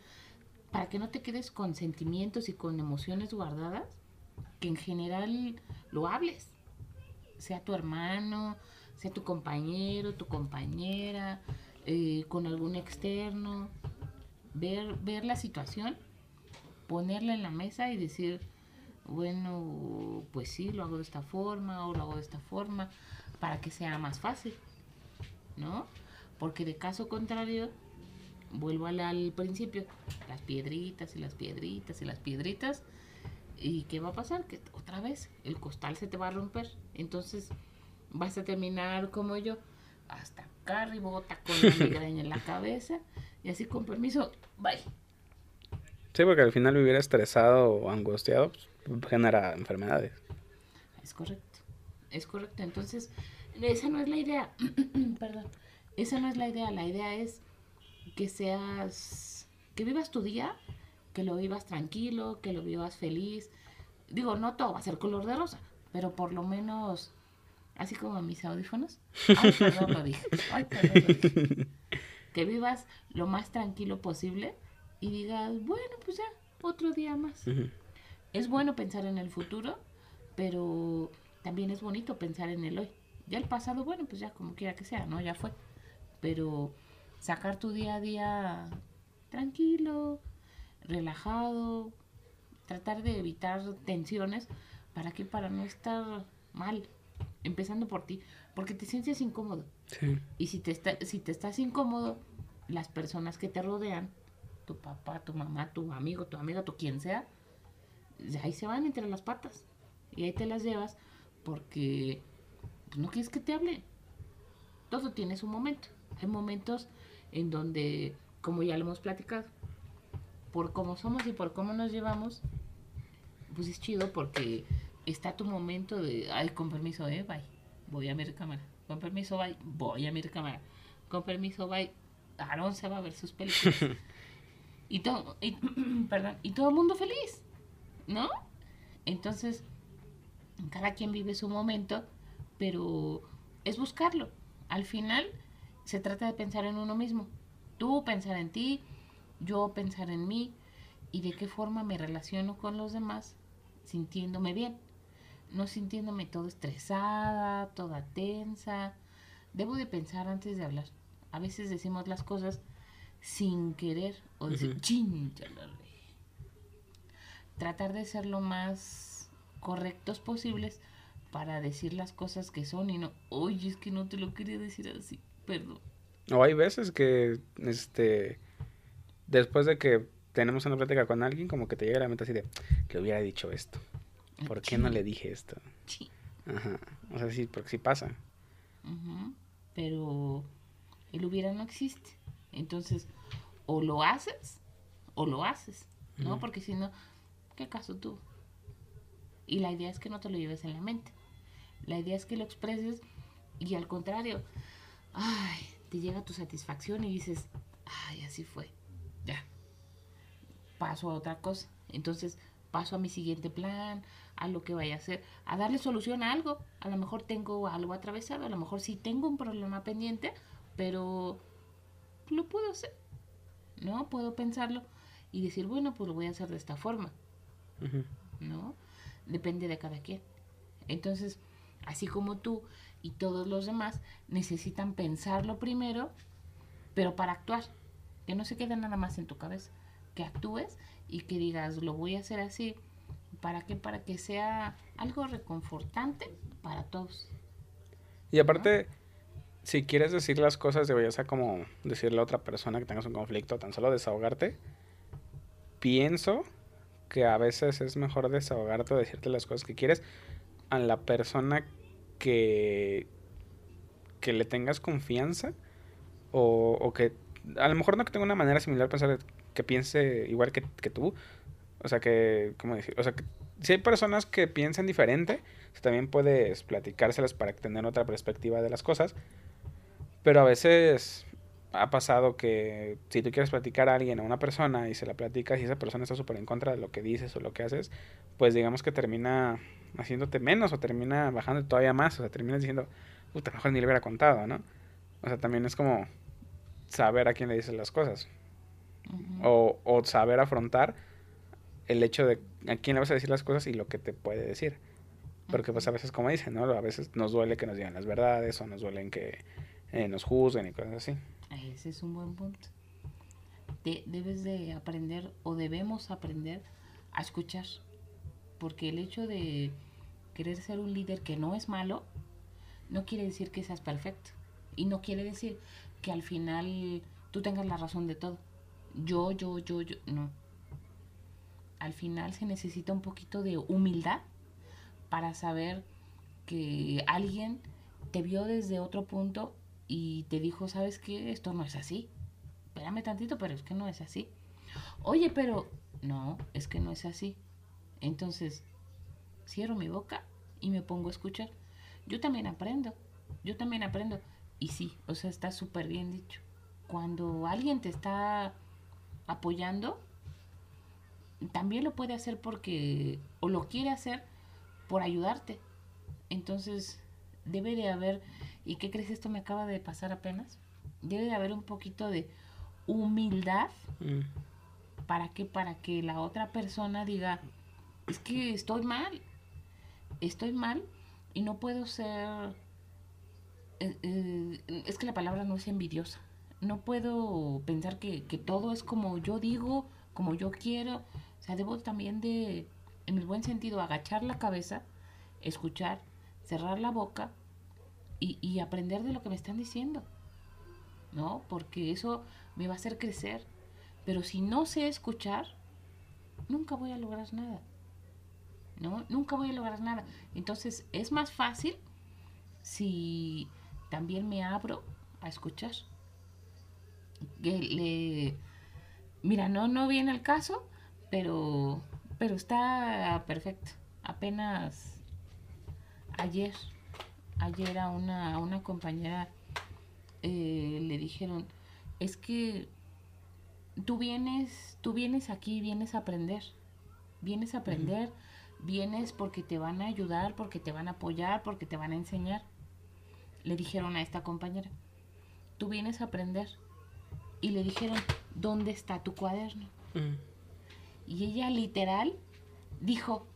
B: para que no te quedes con sentimientos y con emociones guardadas, que en general lo hables. Sea tu hermano, sea tu compañero, tu compañera, eh, con algún externo, ver, ver la situación, ponerla en la mesa y decir, bueno, pues sí, lo hago de esta forma o lo hago de esta forma para que sea más fácil, ¿no? Porque de caso contrario, vuelvo al, al principio, las piedritas y las piedritas y las piedritas, ¿Y qué va a pasar? Que otra vez el costal se te va a romper. Entonces vas a terminar como yo, hasta acá ribota con la migraña en la cabeza. Y así con permiso, bye.
A: Sí, porque al final vivir estresado o angustiado pues, genera enfermedades.
B: Es correcto. Es correcto. Entonces, esa no es la idea. Perdón. Esa no es la idea. La idea es que seas, que vivas tu día, que lo vivas tranquilo, que lo vivas feliz. Digo, no todo va a ser color de rosa, pero por lo menos, así como mis audífonos. Ay, perdón, lo dije. Ay, perdón, lo dije. Que vivas lo más tranquilo posible y digas, bueno, pues ya, otro día más. Es bueno pensar en el futuro, pero también es bonito pensar en el hoy. Ya el pasado, bueno, pues ya como quiera que sea, ¿no? Ya fue. Pero sacar tu día a día tranquilo, relajado, tratar de evitar tensiones, ¿para qué? Para no estar mal, empezando por ti, porque te sientes incómodo.
A: Sí.
B: Y si te, está, si te estás incómodo, las personas que te rodean, tu papá, tu mamá, tu amigo, tu amiga, tu quien sea, ahí se van entre las patas. Y ahí te las llevas porque pues, no quieres que te hable. Todo tiene su momento. Hay momentos en donde, como ya lo hemos platicado, por cómo somos y por cómo nos llevamos, pues es chido porque está tu momento de, ay, con permiso, eh, bye, voy a mi cámara. Con permiso, bye, voy a mi cámara. Con permiso, bye, Aaron se va a ver sus películas. y todo, y, perdón, y todo el mundo feliz, ¿no? Entonces, cada quien vive su momento, pero es buscarlo. Al final, se trata de pensar en uno mismo. Tú pensar en ti, yo pensar en mí y de qué forma me relaciono con los demás sintiéndome bien, no sintiéndome todo estresada, toda tensa. Debo de pensar antes de hablar. A veces decimos las cosas sin querer o decir,
A: Ujú.
B: "Chin, ya la regué". Tratar de ser lo más correctos posibles para decir las cosas que son y no, oye, es que no te lo quería decir así, perdón.
A: O hay veces que, este, después de que tenemos una plática con alguien, como que te llega a la mente así de, le hubiera dicho esto. ¿Por qué no le dije esto?
B: Chin.
A: Ajá. O sea, sí, porque sí pasa.
B: Pero el hubiera no existe. Entonces, o lo haces o lo haces, ¿no? Porque si no, ¿qué caso tuvo? Y la idea es que no te lo lleves en la mente. La idea es que lo expreses y al contrario, ay, te llega tu satisfacción y dices, ay, así fue. Ya. Paso a otra cosa. Entonces, paso a mi siguiente plan, a lo que vaya a hacer, a darle solución a algo. A lo mejor tengo algo atravesado, a lo mejor sí tengo un problema pendiente, pero lo puedo hacer. ¿No? Puedo pensarlo y decir, bueno, pues lo voy a hacer de esta forma. ¿no? Depende de cada quien. Entonces, así como tú y todos los demás necesitan pensarlo primero, pero para actuar, que no se quede nada más en tu cabeza, que actúes y que digas, lo voy a hacer así, ¿para qué? Para que sea algo reconfortante para todos.
A: Y aparte, si quieres decir las cosas, ya sea como decirle a otra persona que tengas un conflicto, tan solo desahogarte, pienso que a veces es mejor desahogarte o decirte las cosas que quieres a la persona que, que le tengas confianza o, o que a lo mejor no que tenga una manera similar pensar, que piense igual que, que tú. O sea, que, ¿cómo decir? O sea, que si hay personas que piensan diferente, también puedes platicárselas para tener otra perspectiva de las cosas. Pero a veces ha pasado que si tú quieres platicar a alguien, a una persona, y se la platicas y esa persona está súper en contra de lo que dices o lo que haces, pues digamos que termina haciéndote menos o termina bajando todavía más. O sea, terminas diciendo, puta, mejor ni le hubiera contado, ¿no? O sea, también es como saber a quién le dices las cosas. O saber afrontar el hecho de a quién le vas a decir las cosas y lo que te puede decir. Porque pues a veces, como dicen, ¿no? A veces nos duele que nos digan las verdades o nos duelen que eh, nos juzguen y cosas así.
B: Ese es un buen punto. De- debes de aprender o debemos aprender a escuchar. Porque el hecho de querer ser un líder que no es malo, no quiere decir que seas perfecto. Y no quiere decir que al final tú tengas la razón de todo. Yo, yo, yo, yo, no. al final se necesita un poquito de humildad para saber que alguien te vio desde otro punto y te dijo, ¿sabes qué? Esto no es así. Espérame tantito, pero es que no es así. Oye, pero no, es que no es así. Entonces, cierro mi boca y me pongo a escuchar. Yo también aprendo, yo también aprendo. Y sí, o sea, está súper bien dicho. Cuando alguien te está apoyando, también lo puede hacer porque, o lo quiere hacer por ayudarte. Entonces, debe de haber, ¿y qué crees? Esto me acaba de pasar apenas. Debe de haber un poquito de humildad.
A: Mm.
B: ¿Para qué? Para que la otra persona diga, es que estoy mal, estoy mal y no puedo ser, eh, eh, es que la palabra no es envidiosa, no puedo pensar que, que todo es como yo digo, como yo quiero, o sea, debo también de, en el buen sentido, agachar la cabeza, escuchar, cerrar la boca y, y aprender de lo que me están diciendo, ¿no? Porque eso me va a hacer crecer. Pero si no sé escuchar, nunca voy a lograr nada. ¿No? Nunca voy a lograr nada. Entonces es más fácil si también me abro a escuchar. Que le- mira, no, no viene el caso, pero, pero está perfecto. Apenas ayer, ayer a una, a una compañera eh, le dijeron, es que tú vienes, tú vienes aquí, vienes a aprender, vienes a aprender, vienes porque te van a ayudar, porque te van a apoyar, porque te van a enseñar. Le dijeron a esta compañera, tú vienes a aprender. Y le dijeron, ¿dónde está tu cuaderno?
A: Mm.
B: Y ella literal dijo,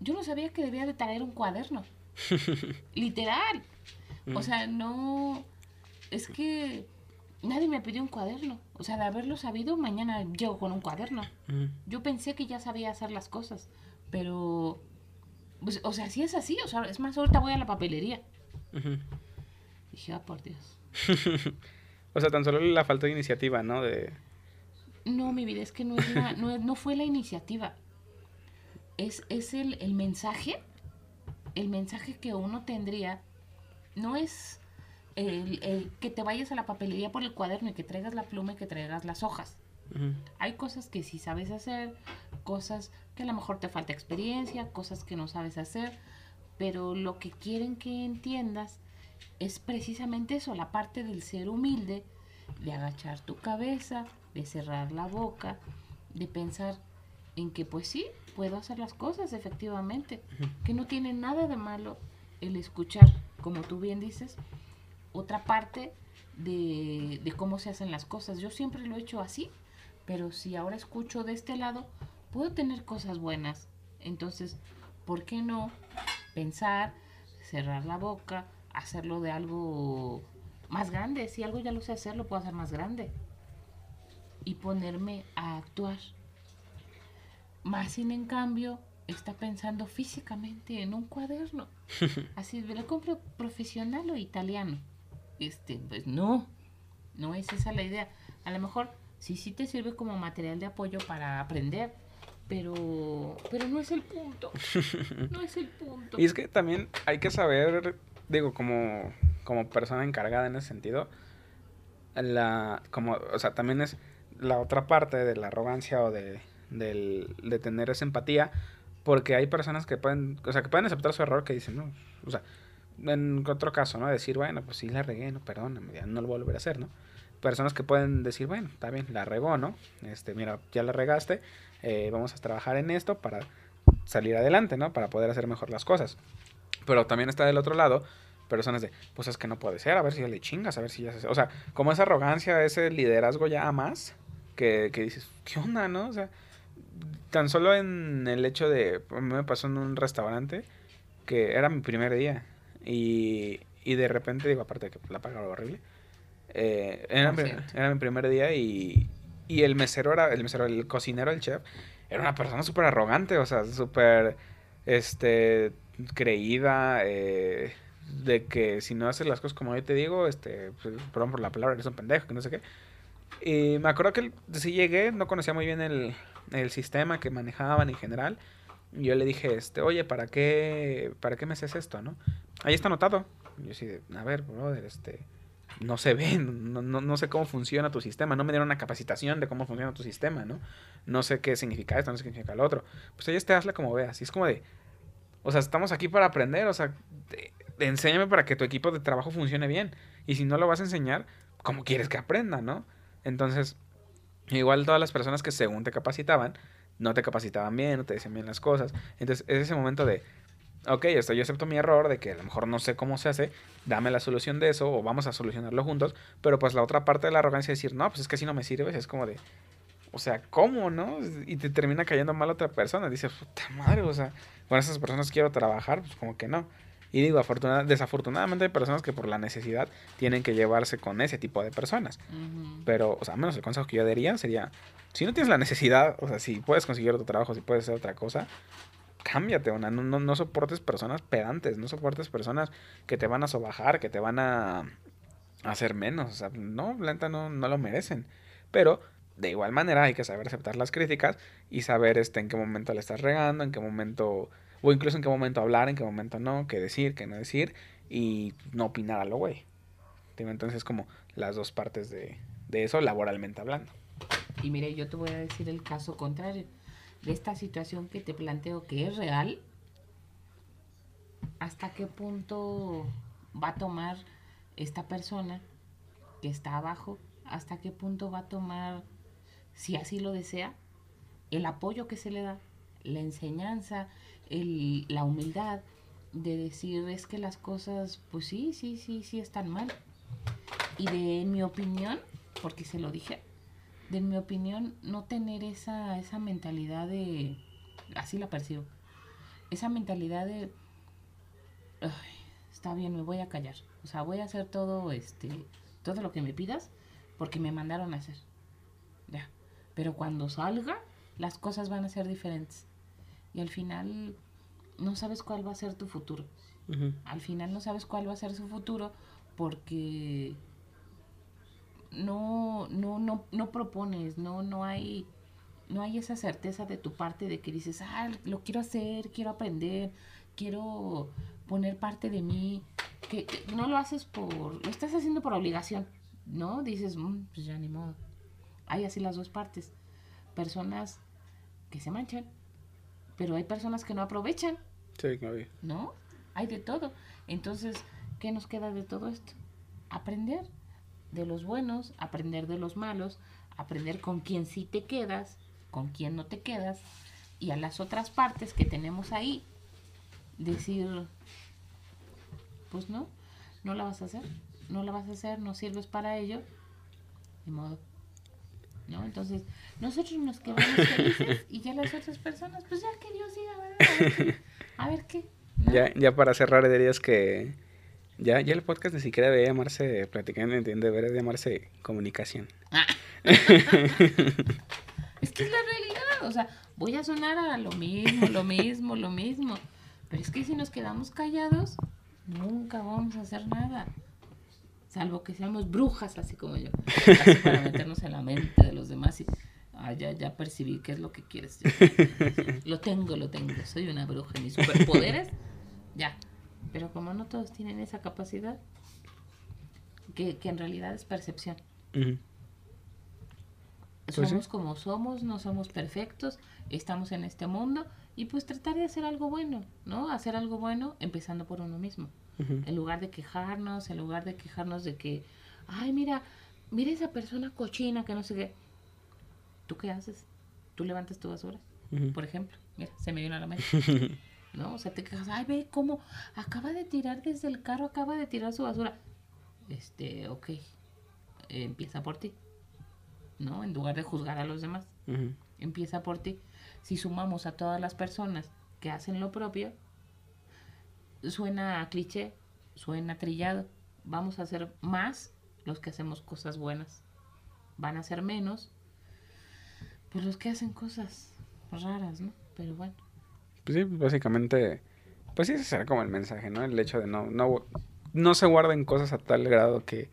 B: yo no sabía que debía de traer un cuaderno. Literal. O sea, no, es que nadie me pidió un cuaderno. O sea, de haberlo sabido, mañana llego con un cuaderno. Yo pensé que ya sabía hacer las cosas, pero, pues, o sea, si es así, o sea, es más, ahorita voy a la papelería.
A: Ujú.
B: Dije, ah, por Dios.
A: O sea, tan solo la falta de iniciativa, ¿no? De...
B: No, mi vida, es que no, es no, no fue la iniciativa. Es, es el, el mensaje, el mensaje que uno tendría, no es el, el que te vayas a la papelería por el cuaderno y que traigas la pluma y que traigas las hojas. Hay cosas que sí sabes hacer, cosas que a lo mejor te falta experiencia, cosas que no sabes hacer, pero lo que quieren que entiendas es precisamente eso, la parte del ser humilde, de agachar tu cabeza, de cerrar la boca, de pensar en que pues sí, puedo hacer las cosas efectivamente, que no tiene nada de malo el escuchar, como tú bien dices, otra parte de, de cómo se hacen las cosas. Yo siempre lo he hecho así, pero si ahora escucho de este lado, puedo tener cosas buenas. Entonces, ¿por qué no pensar, cerrar la boca, hacerlo de algo más grande? Si algo ya lo sé hacer, lo puedo hacer más grande. Y ponerme a actuar. Más sin en cambio, está pensando físicamente en un cuaderno. Así, ¿me lo compro profesional o italiano? Este, pues no, no es esa la idea. A lo mejor sí, sí te sirve como material de apoyo para aprender, pero, pero no es el punto. No es el punto.
A: Y es que también hay que saber, digo, como, como persona encargada en ese sentido, la, como, o sea, también es la otra parte de la arrogancia o de, del- de tener esa empatía, porque hay personas que pueden, o sea, que pueden aceptar su error, que dicen, no, o sea, en otro caso, ¿no? Decir, bueno, pues sí la regué, no, perdóname, no lo voy a volver a hacer, ¿no? Personas que pueden decir, bueno, está bien, la regó, ¿no? Este, mira, ya la regaste, eh, vamos a trabajar en esto para salir adelante, ¿no? Para poder hacer mejor las cosas. Pero también está del otro lado personas de, pues es que no puede ser, a ver si ya le chingas, a ver si ya se... O sea, como esa arrogancia, ese liderazgo ya a más, que, que dices, ¿qué onda, no? O sea, tan solo en el hecho de, me pasó en un restaurante que era mi primer día y, y de repente, digo, aparte de que la pagaba horrible, eh, era,
B: Por
A: mi, era mi primer día y, y el mesero era, el mesero, el cocinero, el chef, era una persona súper arrogante, o sea, súper, este, creída, eh, de que si no haces las cosas como yo te digo, este, pues, perdón por la palabra, eres un pendejo, que no sé qué. Y me acuerdo que sí llegué, no conocía muy bien el, el sistema que manejaban en general. Y yo le dije, este, oye, ¿para qué, ¿para qué me haces esto, no? Ahí está anotado. Yo sí, a ver, brother, este, no se ve, no, no, no, sé cómo funciona tu sistema, no me dieron una capacitación de cómo funciona tu sistema, ¿no? No sé qué significa esto, no sé qué significa lo otro. Pues ahí este, hazle como veas. Y es como de, o sea, estamos aquí para aprender, o sea, enséñame para que tu equipo de trabajo funcione bien. Y si no lo vas a enseñar, ¿cómo quieres que aprenda, no? Entonces, igual todas las personas que según te capacitaban, no te capacitaban bien, no te decían bien las cosas. Entonces, es ese momento de, ok, esto, yo acepto mi error de que a lo mejor no sé cómo se hace, dame la solución de eso o vamos a solucionarlo juntos, pero pues la otra parte de la arrogancia es decir, no, pues es que si no me sirves, es como de, o sea, ¿cómo, no? Y te termina cayendo mal otra persona, dices, puta madre, o sea, con esas personas quiero trabajar, pues como que no. Y digo, desafortunadamente hay personas que por la necesidad tienen que llevarse con ese tipo de personas. Pero, o sea, menos el consejo que yo daría sería, si no tienes la necesidad, o sea, si puedes conseguir otro trabajo, si puedes hacer otra cosa, cámbiate, una, no, no, no soportes personas pedantes, no soportes personas que te van a sobajar, que te van a hacer menos. O sea, no, lenta no, no lo merecen. Pero de igual manera hay que saber aceptar las críticas y saber este, en qué momento le estás regando, en qué momento o incluso en qué momento hablar, en qué momento no, qué decir, qué no decir, y no opinar a lo güey. Entonces, como las dos partes de, de eso laboralmente hablando.
B: Y mire, yo te voy a decir el caso contrario. De esta situación que te planteo que es real, ¿hasta qué punto va a tomar esta persona que está abajo? ¿Hasta qué punto va a tomar, si así lo desea, el apoyo que se le da, la enseñanza, el, la humildad de decir es que las cosas, pues sí, sí, sí, sí están mal. Y de mi opinión, porque se lo dije, de mi opinión, no tener esa, esa mentalidad de, así la percibo, esa mentalidad de, está bien, me voy a callar. O sea, voy a hacer todo, este, todo lo que me pidas porque me mandaron a hacer. Ya. Pero cuando salga, las cosas van a ser diferentes y al final no sabes cuál va a ser tu futuro. Al final no sabes cuál va a ser su futuro porque no, no, no, no propones, no, no hay, no hay esa certeza de tu parte de que dices, ah, lo quiero hacer, quiero aprender, quiero poner parte de mí, que, no lo haces por, lo estás haciendo por obligación, ¿no? Dices, mm, pues ya ni modo. Hay así las dos partes. Personas que se manchan pero hay personas que no aprovechan.
C: Sí, claro.
B: ¿No? Hay de todo. Entonces, ¿qué nos queda de todo esto? Aprender de los buenos, aprender de los malos, aprender con quién sí te quedas, con quién no te quedas, y a las otras partes que tenemos ahí, decir, pues no, no la vas a hacer, no la vas a hacer, no sirves para ello, de modo. ¿No? Entonces, nosotros nos quedamos felices y ya las otras personas, pues ya que Dios diga, A ver, qué.
C: Ya, ya para cerrar, dirías que ya, ya el podcast ni siquiera debe llamarse Platicando, entiende, debería llamarse Comunicación. Ah.
B: es que es la realidad, o sea, voy a sonar a lo mismo, lo mismo, lo mismo. Pero es que si nos quedamos callados, nunca vamos a hacer nada salvo que seamos brujas, así como yo, para meternos en la mente de los demás y ah, ya, ya percibí qué es lo que quieres. lo tengo, lo tengo, soy una bruja mis superpoderes, ya. Pero como no todos tienen esa capacidad, que, que en realidad es percepción. Pues somos como somos, no somos perfectos, estamos en este mundo y pues tratar de hacer algo bueno, ¿no? Hacer algo bueno empezando por uno mismo. En lugar de quejarnos, en lugar de quejarnos de que, ay, mira, mira esa persona cochina que no sé qué. ¿Tú qué haces? ¿Tú levantas tu basura? Por ejemplo. Mira, se me vino a la mente. ¿No? O sea, te quejas, ay, ve cómo acaba de tirar desde el carro, acaba de tirar su basura. Este, ok. empieza por ti. ¿No? En lugar de juzgar a los demás. Empieza por ti. Si sumamos a todas las personas que hacen lo propio, suena a cliché, suena trillado. Vamos a hacer más los que hacemos cosas buenas. Van a ser menos, pues los que hacen cosas raras, ¿no? Pero bueno.
C: Pues sí, básicamente, pues sí, ese será como el mensaje, ¿no? El hecho de no, no, no se guarden cosas a tal grado que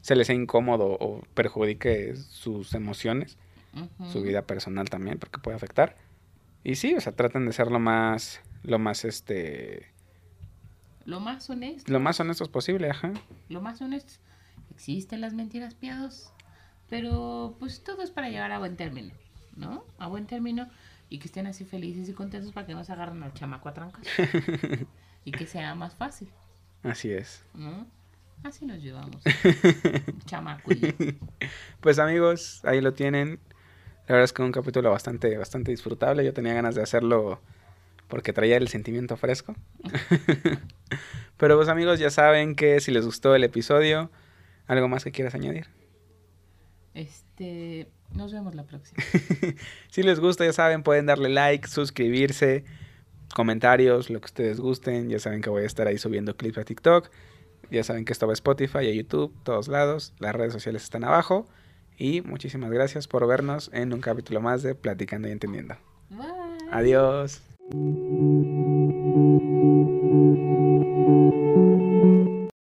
A: se les sea incómodo o perjudique sus emociones, su vida personal también, porque puede afectar. Y sí, o sea, traten de ser lo más, lo más, este,
B: Lo más honesto.
A: lo más honestos posible, ajá.
B: Lo más honesto. Existen las mentiras piados. Pero pues todo es para llegar a buen término. ¿No? A buen término. Y que estén así felices y contentos para que no se agarren al chamaco a trancas. y que sea más fácil.
A: Así es.
B: ¿No? Así nos llevamos. chamaco.
A: Pues amigos, ahí lo tienen. La verdad es que un capítulo bastante, bastante disfrutable. Yo tenía ganas de hacerlo porque traía el sentimiento fresco. Pero pues amigos, ya saben que si les gustó el episodio, ¿algo más que quieras añadir?
B: Este. Nos vemos la próxima.
A: Si les gusta, ya saben, pueden darle like, suscribirse, comentarios, lo que ustedes gusten. Ya saben que voy a estar ahí subiendo clips a TikTok. Ya saben que esto va a Spotify, a YouTube, todos lados. Las redes sociales están abajo. Y muchísimas gracias por vernos en un capítulo más de Platicando y Entendiendo.
B: Bye.
A: Adiós. thank you